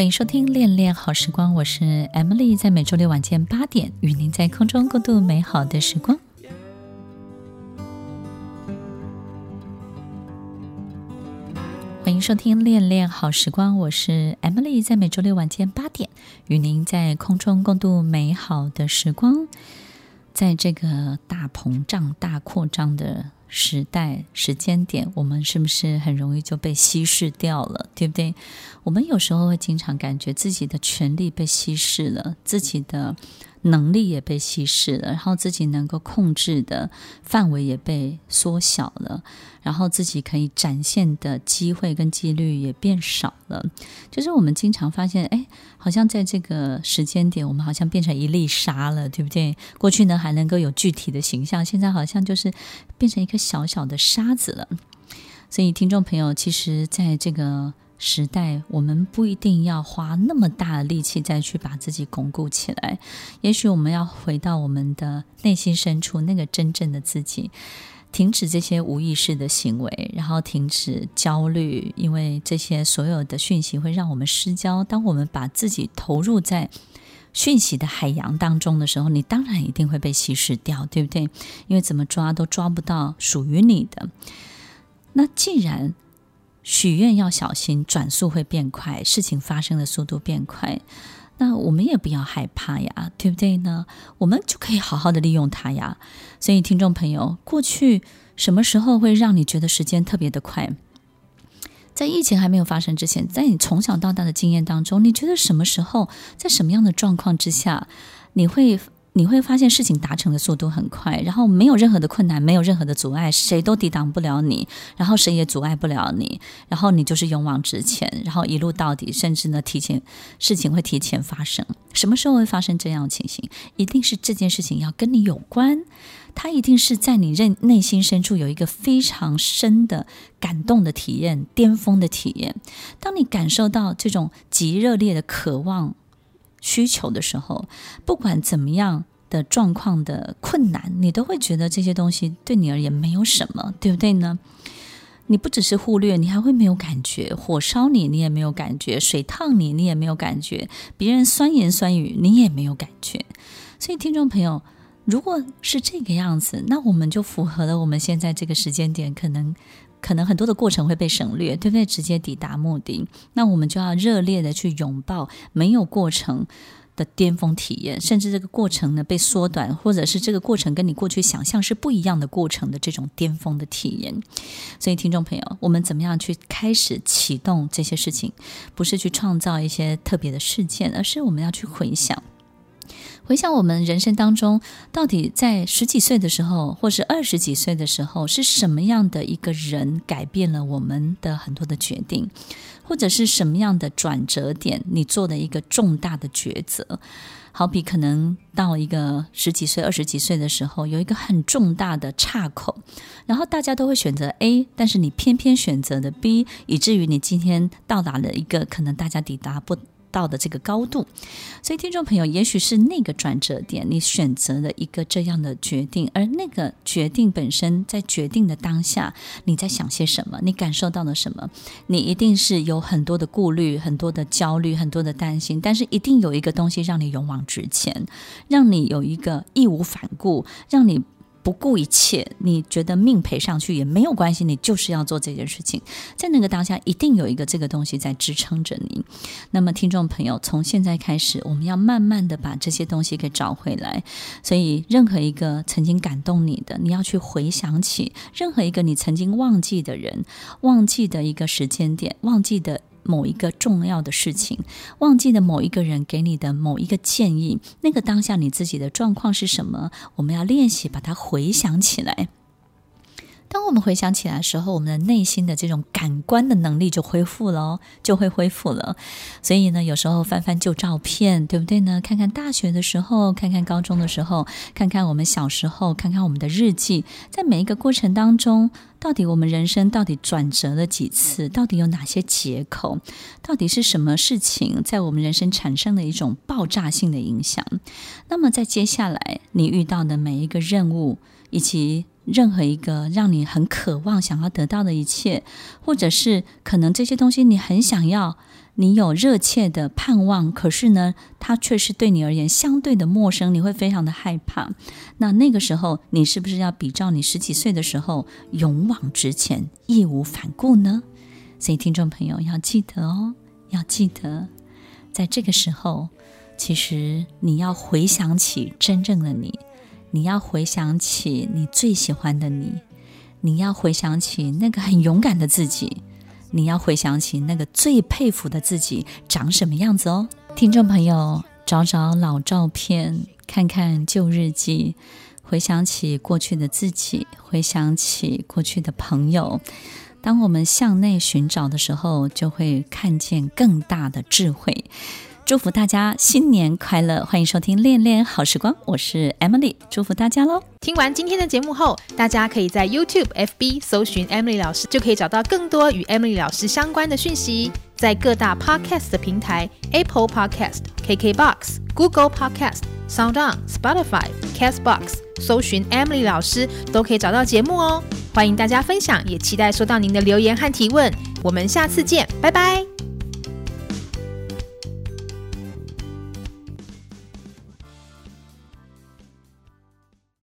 欢迎收听《恋恋好时光》，我是 Emily，在每周六晚间八点，与您在空中共度美好的时光。欢迎收听《恋恋好时光》，我是 Emily，在每周六晚间八点，与您在空中共度美好的时光。在这个大膨胀、大扩张的时代、时间点，我们是不是很容易就被稀释掉了？对不对？我们有时候会经常感觉自己的权利被稀释了，自己的。能力也被稀释了，然后自己能够控制的范围也被缩小了，然后自己可以展现的机会跟几率也变少了。就是我们经常发现，哎，好像在这个时间点，我们好像变成一粒沙了，对不对？过去呢还能够有具体的形象，现在好像就是变成一颗小小的沙子了。所以，听众朋友，其实在这个。时代，我们不一定要花那么大的力气再去把自己巩固起来。也许我们要回到我们的内心深处，那个真正的自己，停止这些无意识的行为，然后停止焦虑，因为这些所有的讯息会让我们失焦。当我们把自己投入在讯息的海洋当中的时候，你当然一定会被稀释掉，对不对？因为怎么抓都抓不到属于你的。那既然许愿要小心，转速会变快，事情发生的速度变快。那我们也不要害怕呀，对不对呢？我们就可以好好的利用它呀。所以，听众朋友，过去什么时候会让你觉得时间特别的快？在疫情还没有发生之前，在你从小到大的经验当中，你觉得什么时候，在什么样的状况之下，你会？你会发现事情达成的速度很快，然后没有任何的困难，没有任何的阻碍，谁都抵挡不了你，然后谁也阻碍不了你，然后你就是勇往直前，然后一路到底，甚至呢，提前事情会提前发生。什么时候会发生这样的情形？一定是这件事情要跟你有关，它一定是在你内内心深处有一个非常深的感动的体验，巅峰的体验。当你感受到这种极热烈的渴望。需求的时候，不管怎么样的状况的困难，你都会觉得这些东西对你而言没有什么，对不对呢？你不只是忽略，你还会没有感觉。火烧你，你也没有感觉；水烫你，你也没有感觉；别人酸言酸语，你也没有感觉。所以，听众朋友，如果是这个样子，那我们就符合了我们现在这个时间点可能。可能很多的过程会被省略，对不对？直接抵达目的，那我们就要热烈的去拥抱没有过程的巅峰体验，甚至这个过程呢被缩短，或者是这个过程跟你过去想象是不一样的过程的这种巅峰的体验。所以，听众朋友，我们怎么样去开始启动这些事情？不是去创造一些特别的事件，而是我们要去回想。回想我们人生当中，到底在十几岁的时候，或是二十几岁的时候，是什么样的一个人改变了我们的很多的决定，或者是什么样的转折点，你做的一个重大的抉择？好比可能到一个十几岁、二十几岁的时候，有一个很重大的岔口，然后大家都会选择 A，但是你偏偏选择了 B，以至于你今天到达了一个可能大家抵达不到的这个高度，所以听众朋友，也许是那个转折点，你选择了一个这样的决定，而那个决定本身，在决定的当下，你在想些什么？你感受到了什么？你一定是有很多的顾虑、很多的焦虑、很多的担心，但是一定有一个东西让你勇往直前，让你有一个义无反顾，让你。不顾一切，你觉得命赔上去也没有关系，你就是要做这件事情。在那个当下，一定有一个这个东西在支撑着你。那么，听众朋友，从现在开始，我们要慢慢的把这些东西给找回来。所以，任何一个曾经感动你的，你要去回想起任何一个你曾经忘记的人，忘记的一个时间点，忘记的。某一个重要的事情，忘记了某一个人给你的某一个建议，那个当下你自己的状况是什么？我们要练习把它回想起来。当我们回想起来的时候，我们的内心的这种感官的能力就恢复了，就会恢复了。所以呢，有时候翻翻旧照片，对不对呢？看看大学的时候，看看高中的时候，看看我们小时候，看看我们的日记，在每一个过程当中，到底我们人生到底转折了几次？到底有哪些劫口？到底是什么事情在我们人生产生了一种爆炸性的影响？那么在接下来你遇到的每一个任务，以及任何一个让你很渴望想要得到的一切，或者是可能这些东西你很想要，你有热切的盼望，可是呢，它却是对你而言相对的陌生，你会非常的害怕。那那个时候，你是不是要比照你十几岁的时候勇往直前、义无反顾呢？所以，听众朋友要记得哦，要记得，在这个时候，其实你要回想起真正的你，你要回想起你最喜欢的你，你要回想起那个很勇敢的自己。你要回想起那个最佩服的自己长什么样子哦，听众朋友，找找老照片，看看旧日记，回想起过去的自己，回想起过去的朋友。当我们向内寻找的时候，就会看见更大的智慧。祝福大家新年快乐！欢迎收听《恋恋好时光》，我是 Emily，祝福大家喽！听完今天的节目后，大家可以在 YouTube、FB 搜寻 Emily 老师，就可以找到更多与 Emily 老师相关的讯息。在各大 Podcast 的平台，Apple Podcast、KKBox、Google Podcast、SoundOn、Spotify、Castbox，搜寻 Emily 老师都可以找到节目哦。欢迎大家分享，也期待收到您的留言和提问。我们下次见，拜拜。